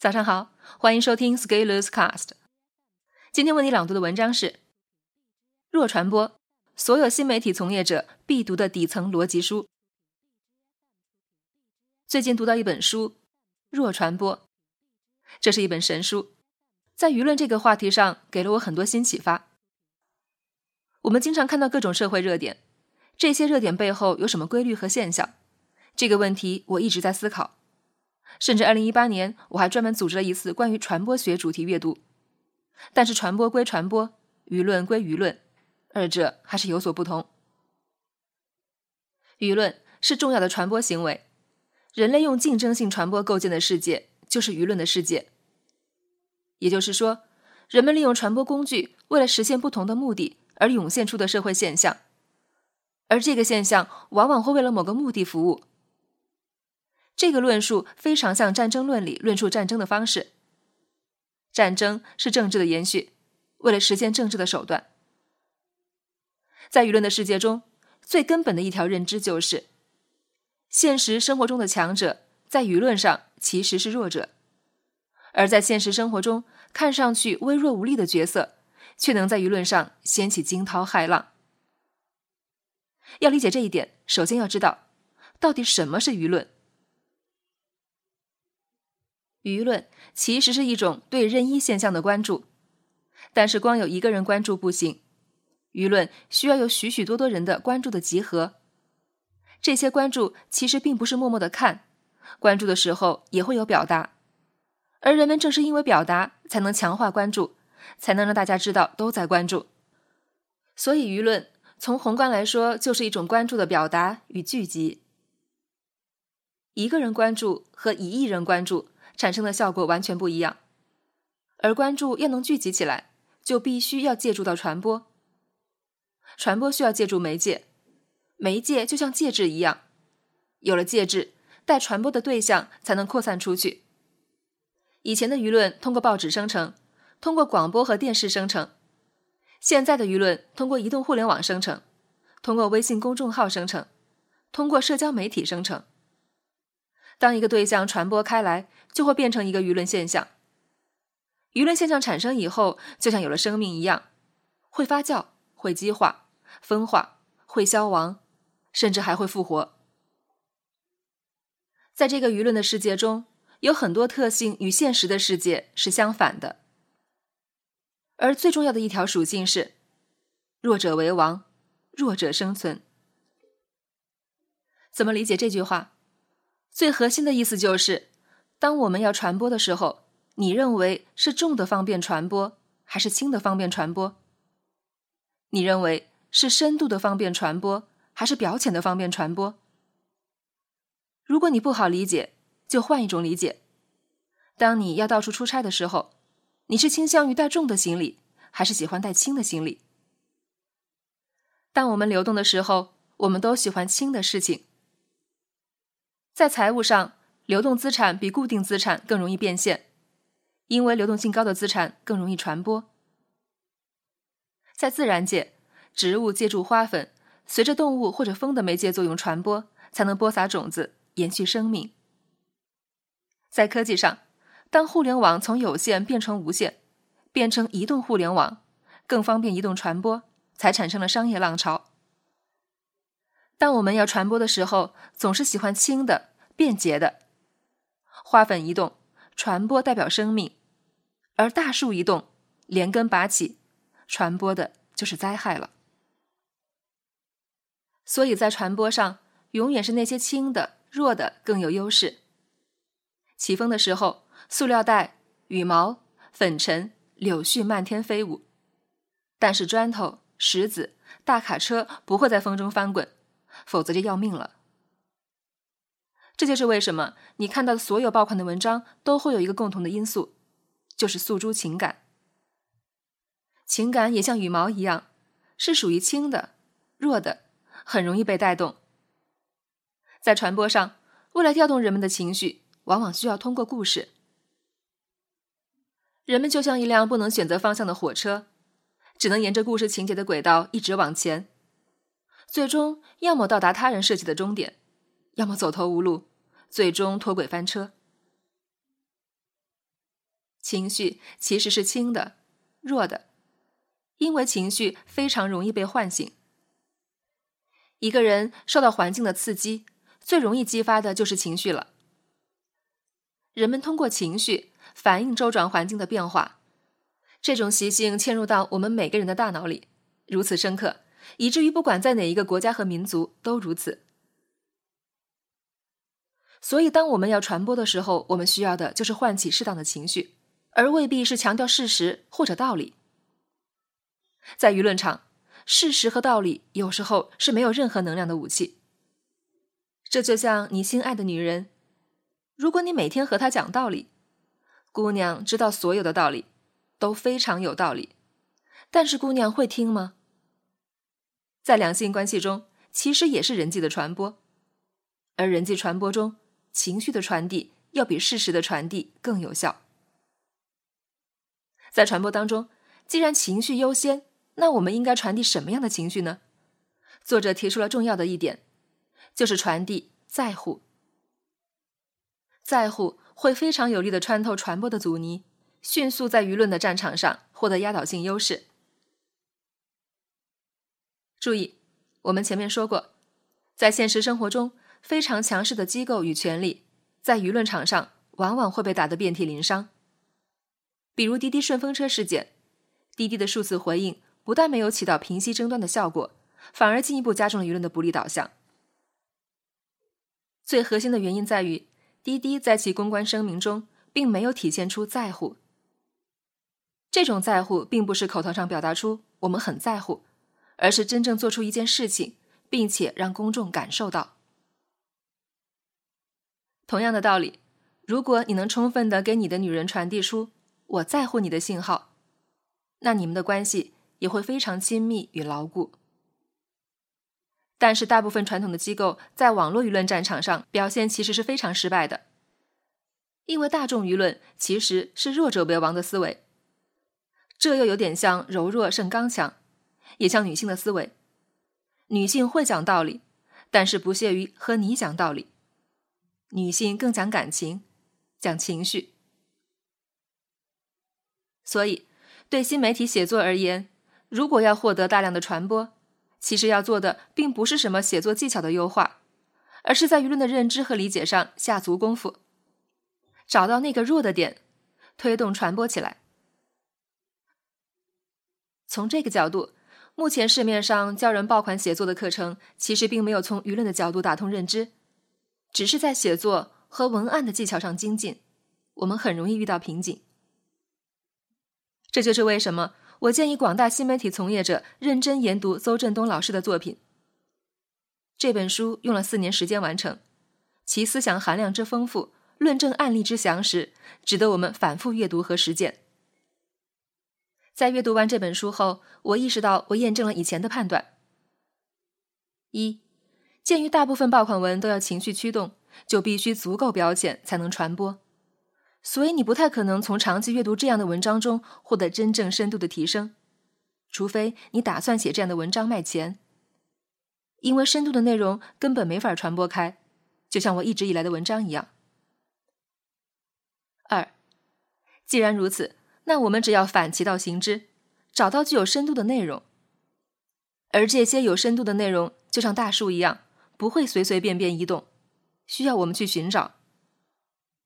早上好，欢迎收听 Scalers Cast。今天为你朗读的文章是《弱传播》，所有新媒体从业者必读的底层逻辑书。最近读到一本书《弱传播》，这是一本神书，在舆论这个话题上给了我很多新启发。我们经常看到各种社会热点，这些热点背后有什么规律和现象？这个问题我一直在思考。甚至二零一八年，我还专门组织了一次关于传播学主题阅读。但是传播归传播，舆论归舆论，二者还是有所不同。舆论是重要的传播行为，人类用竞争性传播构建的世界就是舆论的世界。也就是说，人们利用传播工具，为了实现不同的目的而涌现出的社会现象，而这个现象往往会为了某个目的服务。这个论述非常像战争论里论述战争的方式。战争是政治的延续，为了实现政治的手段。在舆论的世界中，最根本的一条认知就是：现实生活中的强者在舆论上其实是弱者，而在现实生活中看上去微弱无力的角色，却能在舆论上掀起惊涛骇浪。要理解这一点，首先要知道到底什么是舆论。舆论其实是一种对任意现象的关注，但是光有一个人关注不行，舆论需要有许许多多人的关注的集合。这些关注其实并不是默默的看，关注的时候也会有表达，而人们正是因为表达，才能强化关注，才能让大家知道都在关注。所以，舆论从宏观来说，就是一种关注的表达与聚集。一个人关注和一亿人关注。产生的效果完全不一样，而关注要能聚集起来，就必须要借助到传播。传播需要借助媒介，媒介就像介质一样，有了介质，待传播的对象才能扩散出去。以前的舆论通过报纸生成，通过广播和电视生成；现在的舆论通过移动互联网生成，通过微信公众号生成，通过社交媒体生成。当一个对象传播开来，就会变成一个舆论现象。舆论现象产生以后，就像有了生命一样，会发酵、会激化、分化、会消亡，甚至还会复活。在这个舆论的世界中，有很多特性与现实的世界是相反的，而最重要的一条属性是：弱者为王，弱者生存。怎么理解这句话？最核心的意思就是，当我们要传播的时候，你认为是重的方便传播，还是轻的方便传播？你认为是深度的方便传播，还是表浅的方便传播？如果你不好理解，就换一种理解：当你要到处出差的时候，你是倾向于带重的行李，还是喜欢带轻的行李？当我们流动的时候，我们都喜欢轻的事情。在财务上，流动资产比固定资产更容易变现，因为流动性高的资产更容易传播。在自然界，植物借助花粉，随着动物或者风的媒介作用传播，才能播撒种子，延续生命。在科技上，当互联网从有线变成无线，变成移动互联网，更方便移动传播，才产生了商业浪潮。当我们要传播的时候，总是喜欢轻的、便捷的。花粉移动，传播代表生命；而大树移动，连根拔起，传播的就是灾害了。所以在传播上，永远是那些轻的、弱的更有优势。起风的时候，塑料袋、羽毛、粉尘、柳絮漫天飞舞，但是砖头、石子、大卡车不会在风中翻滚。否则就要命了。这就是为什么你看到的所有爆款的文章都会有一个共同的因素，就是诉诸情感。情感也像羽毛一样，是属于轻的、弱的，很容易被带动。在传播上，为了调动人们的情绪，往往需要通过故事。人们就像一辆不能选择方向的火车，只能沿着故事情节的轨道一直往前。最终，要么到达他人设计的终点，要么走投无路，最终脱轨翻车。情绪其实是轻的、弱的，因为情绪非常容易被唤醒。一个人受到环境的刺激，最容易激发的就是情绪了。人们通过情绪反映周转环境的变化，这种习性嵌入到我们每个人的大脑里，如此深刻，以至于不管在哪一个国家和民族都如此。所以，当我们要传播的时候，我们需要的就是唤起适当的情绪，而未必是强调事实或者道理。在舆论场，事实和道理有时候是没有任何能量的武器。这就像你心爱的女人，如果你每天和她讲道理，姑娘知道所有的道理都非常有道理，但是姑娘会听吗？在两性关系中，其实也是人际的传播，而人际传播中。情绪的传递要比事实的传递更有效。在传播当中，既然情绪优先，那我们应该传递什么样的情绪呢？作者提出了重要的一点，就是传递在乎。在乎会非常有力的穿透传播的阻尼，迅速在舆论的战场上获得压倒性优势。注意，我们前面说过，在现实生活中。非常强势的机构与权力，在舆论场上往往会被打得遍体鳞伤。比如滴滴顺风车事件，滴滴的数次回应不但没有起到平息争端的效果，反而进一步加重了舆论的不利导向。最核心的原因在于，滴滴在其公关声明中并没有体现出在乎。这种在乎并不是口头上表达出我们很在乎，而是真正做出一件事情，并且让公众感受到。同样的道理，如果你能充分的给你的女人传递出我在乎你的信号，那你们的关系也会非常亲密与牢固。但是，大部分传统的机构在网络舆论战场上表现其实是非常失败的，因为大众舆论其实是弱者为王的思维，这又有点像柔弱胜刚强，也像女性的思维，女性会讲道理，但是不屑于和你讲道理。女性更讲感情，讲情绪，所以对新媒体写作而言，如果要获得大量的传播，其实要做的并不是什么写作技巧的优化，而是在舆论的认知和理解上下足功夫，找到那个弱的点，推动传播起来。从这个角度，目前市面上教人爆款写作的课程，其实并没有从舆论的角度打通认知。只是在写作和文案的技巧上精进，我们很容易遇到瓶颈。这就是为什么我建议广大新媒体从业者认真研读邹振东老师的作品。这本书用了四年时间完成，其思想含量之丰富，论证案例之详实，值得我们反复阅读和实践。在阅读完这本书后，我意识到我验证了以前的判断：一。鉴于大部分爆款文都要情绪驱动，就必须足够表浅才能传播，所以你不太可能从长期阅读这样的文章中获得真正深度的提升，除非你打算写这样的文章卖钱。因为深度的内容根本没法传播开，就像我一直以来的文章一样。二，既然如此，那我们只要反其道行之，找到具有深度的内容，而这些有深度的内容就像大树一样。不会随随便便移动，需要我们去寻找。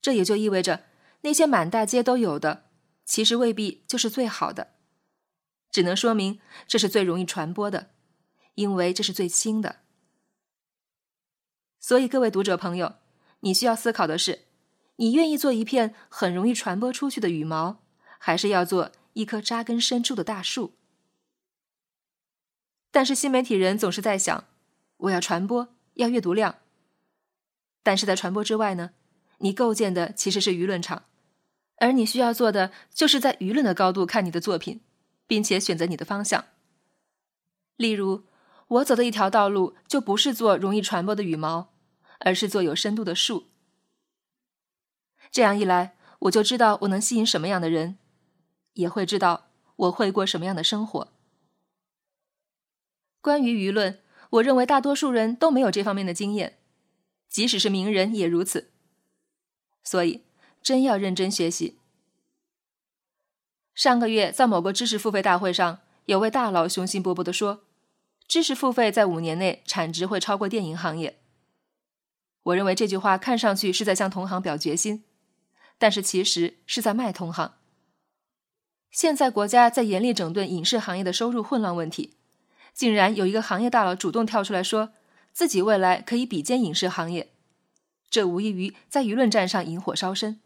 这也就意味着，那些满大街都有的，其实未必就是最好的，只能说明这是最容易传播的，因为这是最轻的。所以，各位读者朋友，你需要思考的是：你愿意做一片很容易传播出去的羽毛，还是要做一棵扎根深处的大树？但是，新媒体人总是在想，我要传播。要阅读量，但是在传播之外呢？你构建的其实是舆论场，而你需要做的就是在舆论的高度看你的作品，并且选择你的方向。例如，我走的一条道路就不是做容易传播的羽毛，而是做有深度的树。这样一来，我就知道我能吸引什么样的人，也会知道我会过什么样的生活。关于舆论。我认为大多数人都没有这方面的经验，即使是名人也如此。所以，真要认真学习。上个月在某个知识付费大会上，有位大佬雄心勃勃地说，知识付费在五年内产值会超过电影行业。我认为这句话看上去是在向同行表决心，但是其实是在卖同行。现在国家在严厉整顿影视行业的收入混乱问题，竟然有一个行业大佬主动跳出来说，自己未来可以比肩影视行业，这无异于在舆论战上引火烧身。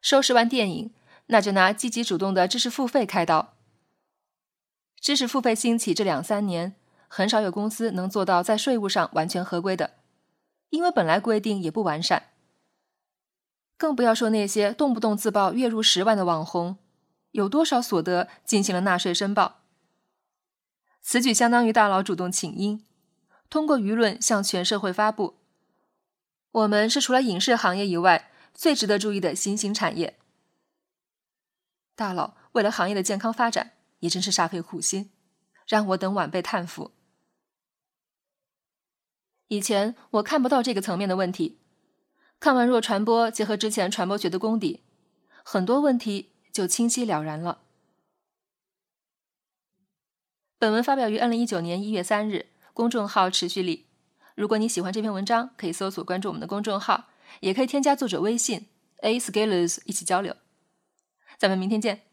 收拾完电影，那就拿积极主动的知识付费开刀。知识付费兴起这两三年，很少有公司能做到在税务上完全合规的。因为本来规定也不完善，更不要说那些动不动自曝月入十万的网红，有多少所得进行了纳税申报？此举相当于大佬主动请缨，通过舆论向全社会发布：我们是除了影视行业以外最值得注意的新兴产业。大佬为了行业的健康发展，也真是煞费苦心，让我等晚辈叹服。以前我看不到这个层面的问题，看完弱传播，结合之前传播学的功底，很多问题就清晰了然了。本文发表于二零一九年一月三日，公众号持续力。如果你喜欢这篇文章，可以搜索关注我们的公众号，也可以添加作者微信 a scalers 一起交流。咱们明天见。